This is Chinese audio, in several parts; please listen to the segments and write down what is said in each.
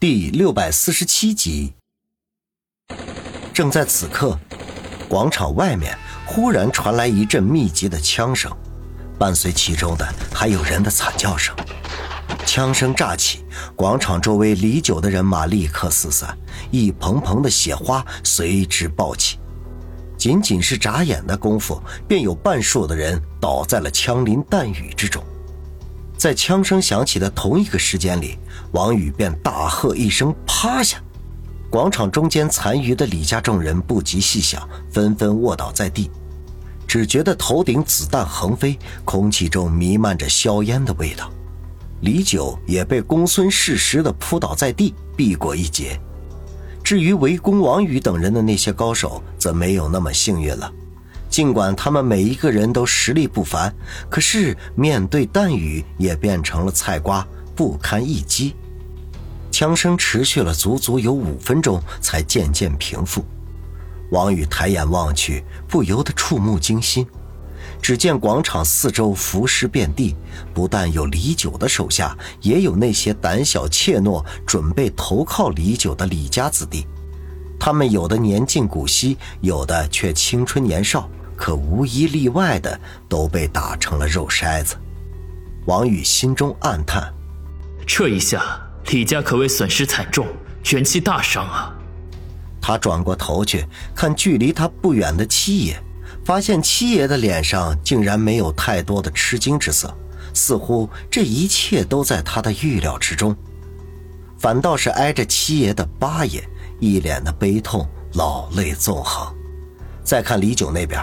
第六百四十七集。正在此刻，广场外面忽然传来一阵密集的枪声，伴随其中的还有人的惨叫声。枪声乍起，广场周围李九的人马立刻四散，一蓬蓬的血花随之爆起。仅仅是眨眼的功夫，便有半数的人倒在了枪林弹雨之中。在枪声响起的同一个时间里，王宇便大喝一声：“趴下！”广场中间残余的李家众人不及细想，纷纷卧倒在地，只觉得头顶子弹横飞，空气中弥漫着硝烟的味道。李九也被公孙适时的扑倒在地，避过一劫。至于围攻王宇等人的那些高手，则没有那么幸运了。尽管他们每一个人都实力不凡，可是面对弹雨也变成了菜瓜，不堪一击。枪声持续了足足有五分钟，才渐渐平复。王宇抬眼望去，不由得触目惊心。只见广场四周浮尸遍地，不但有李九的手下，也有那些胆小怯懦、准备投靠李九的李家子弟。他们有的年近古稀，有的却青春年少。可无一例外的都被打成了肉筛子。王宇心中暗叹：这一下李家可谓损失惨重，元气大伤啊！他转过头去看距离他不远的七爷，发现七爷的脸上竟然没有太多的吃惊之色，似乎这一切都在他的预料之中。反倒是挨着七爷的八爷，一脸的悲痛，老泪纵横。再看李九那边。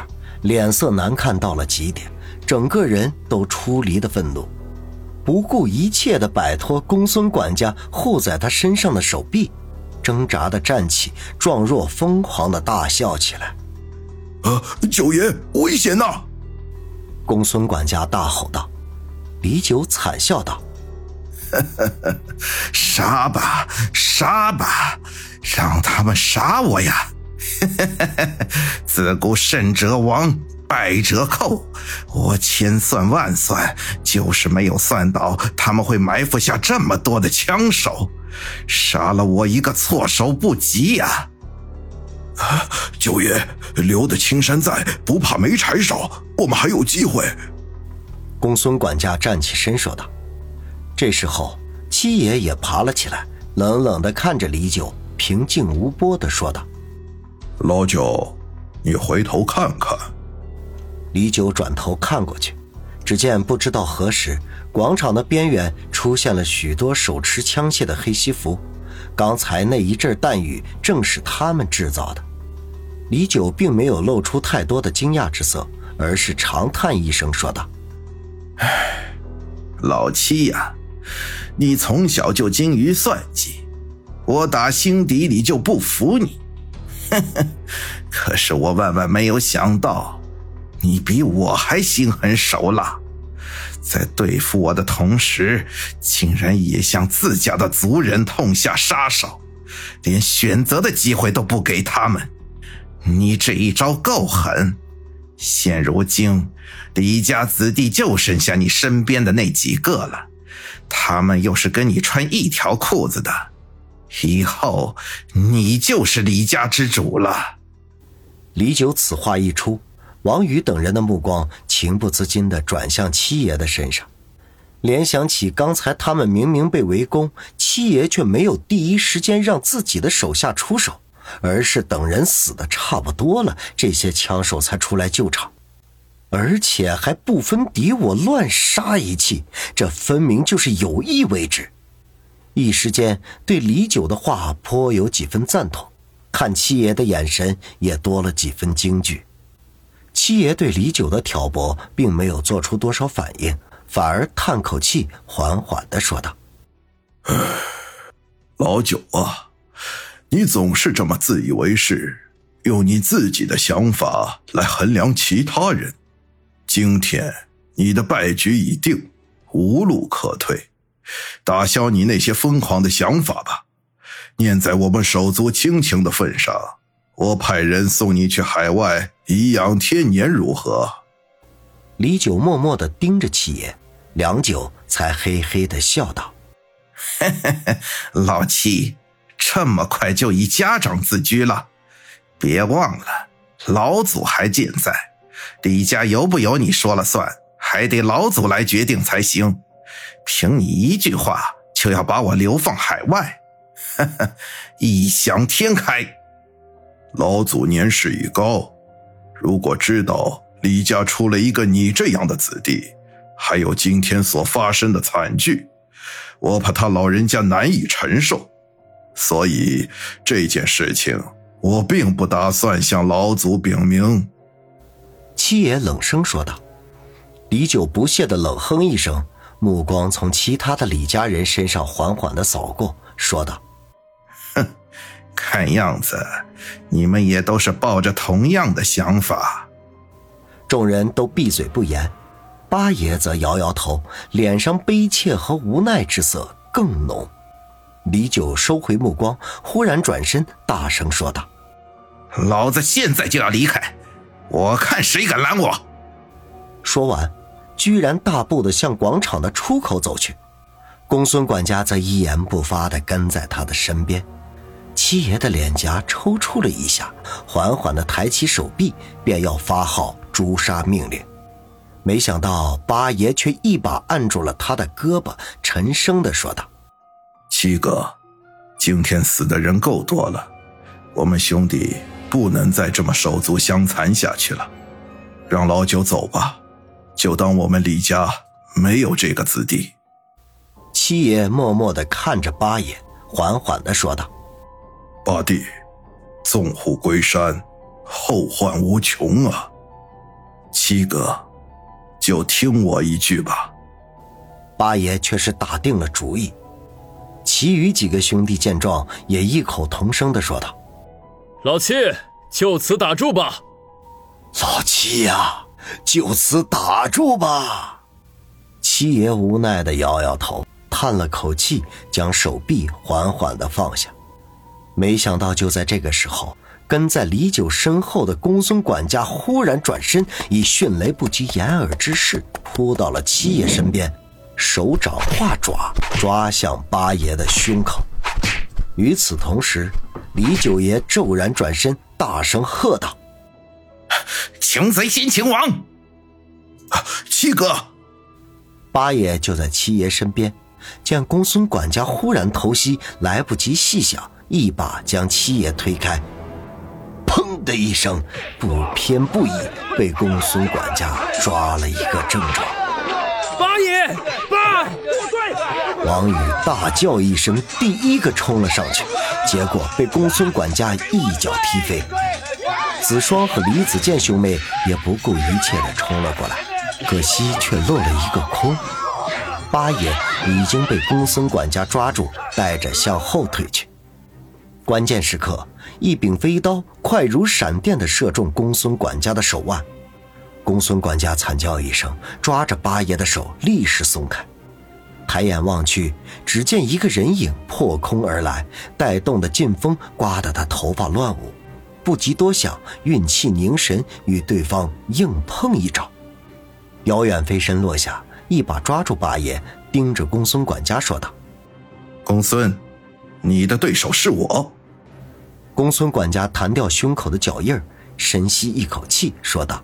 脸色难看到了极点，整个人都出离的愤怒，不顾一切的摆脱公孙管家护在他身上的手臂，挣扎的站起，状若疯狂的大笑起来。啊，九爷，危险呐！公孙管家大吼道。李九惨笑道：“杀吧，杀吧，让他们杀我呀！” 自古胜者亡，败者寇。我千算万算，就是没有算到他们会埋伏下这么多的枪手，杀了我一个措手不及呀！啊，九爷，留得青山在，不怕没柴烧，我们还有机会。公孙管家站起身说道。这时候，七爷也爬了起来，冷冷的看着李九，平静无波的说道。老九，你回头看看。李九转头看过去，只见不知道何时，广场的边缘出现了许多手持枪械的黑西服。刚才那一阵弹雨正是他们制造的。李九并没有露出太多的惊讶之色，而是长叹一声说道：“唉，老七呀，你从小就精于算计，我打心底里就不服你。” 可是我万万没有想到，你比我还心狠手辣，在对付我的同时，竟然也向自家的族人痛下杀手，连选择的机会都不给他们。你这一招够狠！现如今，李家子弟就剩下你身边的那几个了，他们又是跟你穿一条裤子的。以后你就是李家之主了。李九此话一出，王宇等人的目光情不自禁地转向七爷的身上，联想起刚才他们明明被围攻，七爷却没有第一时间让自己的手下出手，而是等人死的差不多了，这些枪手才出来救场，而且还不分敌我乱杀一气，这分明就是有意为之。一时间，对李九的话颇有几分赞同，看七爷的眼神也多了几分惊惧。七爷对李九的挑拨并没有做出多少反应，反而叹口气，缓缓的说道：“老九啊，你总是这么自以为是，用你自己的想法来衡量其他人。今天你的败局已定，无路可退。”打消你那些疯狂的想法吧，念在我们手足亲情的份上，我派人送你去海外颐养天年，如何？李九默默地盯着七爷，良久才嘿嘿地笑道：“嘿嘿嘿，老七，这么快就以家长自居了？别忘了，老祖还健在，李家由不由你说了算，还得老祖来决定才行。凭你一句话就要把我流放海外，哈哈，异想天开。老祖年事已高，如果知道李家出了一个你这样的子弟，还有今天所发生的惨剧，我怕他老人家难以承受，所以这件事情我并不打算向老祖禀明。”七爷冷声说道。李九不屑的冷哼一声，目光从其他的李家人身上缓缓的扫过，说道：“哼，看样子你们也都是抱着同样的想法。”众人都闭嘴不言。八爷则摇摇头，脸上悲切和无奈之色更浓。李九收回目光，忽然转身，大声说道：“老子现在就要离开，我看谁敢拦我！”说完，居然大步的向广场的出口走去。公孙管家则一言不发的跟在他的身边。七爷的脸颊抽搐了一下，缓缓的抬起手臂，便要发号诛杀命令。没想到八爷却一把按住了他的胳膊，沉声的说道：“七哥，今天死的人够多了，我们兄弟不能再这么手足相残下去了，让老九走吧，就当我们李家没有这个子弟。”七爷默默的看着八爷，缓缓的说道：“八弟，纵虎归山，后患无穷啊，七哥。”就听我一句吧。八爷却是打定了主意。其余几个兄弟见状，也异口同声的说道：“老七，就此打住吧。”老七呀，就此打住吧。七爷无奈的摇摇头，叹了口气，将手臂缓缓的放下。没想到，就在这个时候。跟在李九身后的公孙管家忽然转身，以迅雷不及掩耳之势扑到了七爷身边，手掌化爪，抓向八爷的胸口。与此同时，李九爷骤然转身，大声喝道：“擒贼先擒王！”七哥，八爷就在七爷身边，见公孙管家忽然偷袭，来不及细想，一把将七爷推开。砰的一声，不偏不倚，被公孙管家抓了一个正着。八爷，八！王宇大叫一声，第一个冲了上去，结果被公孙管家一脚踢飞。子双和李子健兄妹也不顾一切的冲了过来，可惜却落了一个空。八爷已经被公孙管家抓住，带着向后退去。关键时刻，一柄飞刀快如闪电地射中公孙管家的手腕，公孙管家惨叫一声，抓着八爷的手立时松开，抬眼望去，只见一个人影破空而来，带动的劲风刮得他头发乱舞，不及多想，运气凝神，与对方硬碰一招，姚远飞身落下，一把抓住八爷，盯着公孙管家说道：“公孙。”你的对手是我。公孙管家弹掉胸口的脚印深吸一口气，说道：“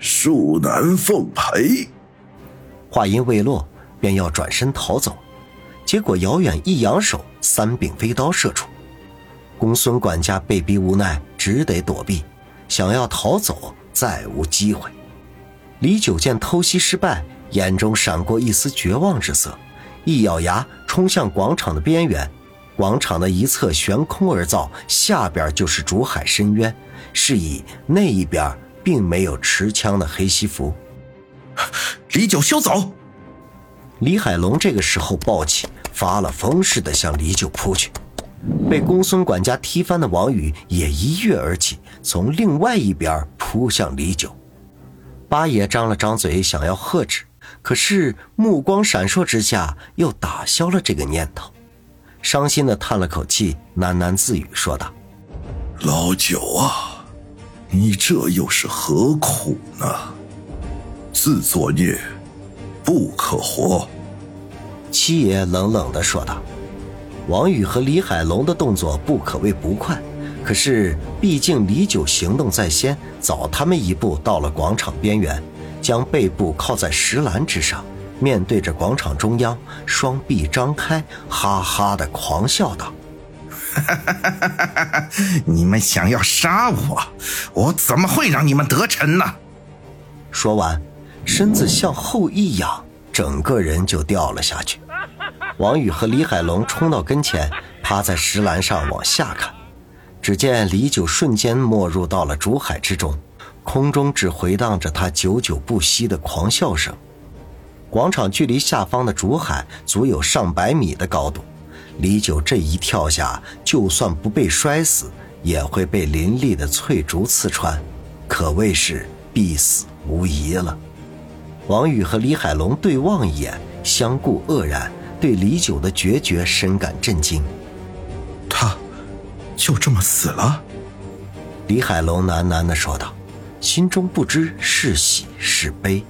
恕难奉陪。”话音未落，便要转身逃走，结果姚远一扬手，三柄飞刀射出。公孙管家被逼无奈，只得躲避，想要逃走，再无机会。李九见偷袭失败，眼中闪过一丝绝望之色。一咬牙，冲向广场的边缘。广场的一侧悬空而造，下边就是竹海深渊，是以那一边并没有持枪的黑西服。李九休走！李海龙这个时候暴起，发了疯似的向李九扑去。被公孙管家踢翻的王宇也一跃而起，从另外一边扑向李九。八爷张了张嘴，想要喝止。可是目光闪烁之下，又打消了这个念头，伤心的叹了口气，喃喃自语说道：“老九啊，你这又是何苦呢？自作孽，不可活。”七爷冷冷的说道。王宇和李海龙的动作不可谓不快，可是毕竟李九行动在先，早他们一步到了广场边缘，将背部靠在石栏之上，面对着广场中央，双臂张开，哈哈的狂笑道：“你们想要杀我，我怎么会让你们得逞呢？”说完，身子向后一仰，整个人就掉了下去。王宇和李海龙冲到跟前，趴在石栏上往下看，只见李九瞬间没入到了竹海之中，空中只回荡着他久久不息的狂笑声。广场距离下方的竹海足有上百米的高度，李九这一跳下，就算不被摔死，也会被林立的翠竹刺穿，可谓是必死无疑了。王宇和李海龙对望一眼，相顾愕然。对李九的决绝深感震惊，他就这么死了。李海龙喃喃地说道，心中不知是喜是悲。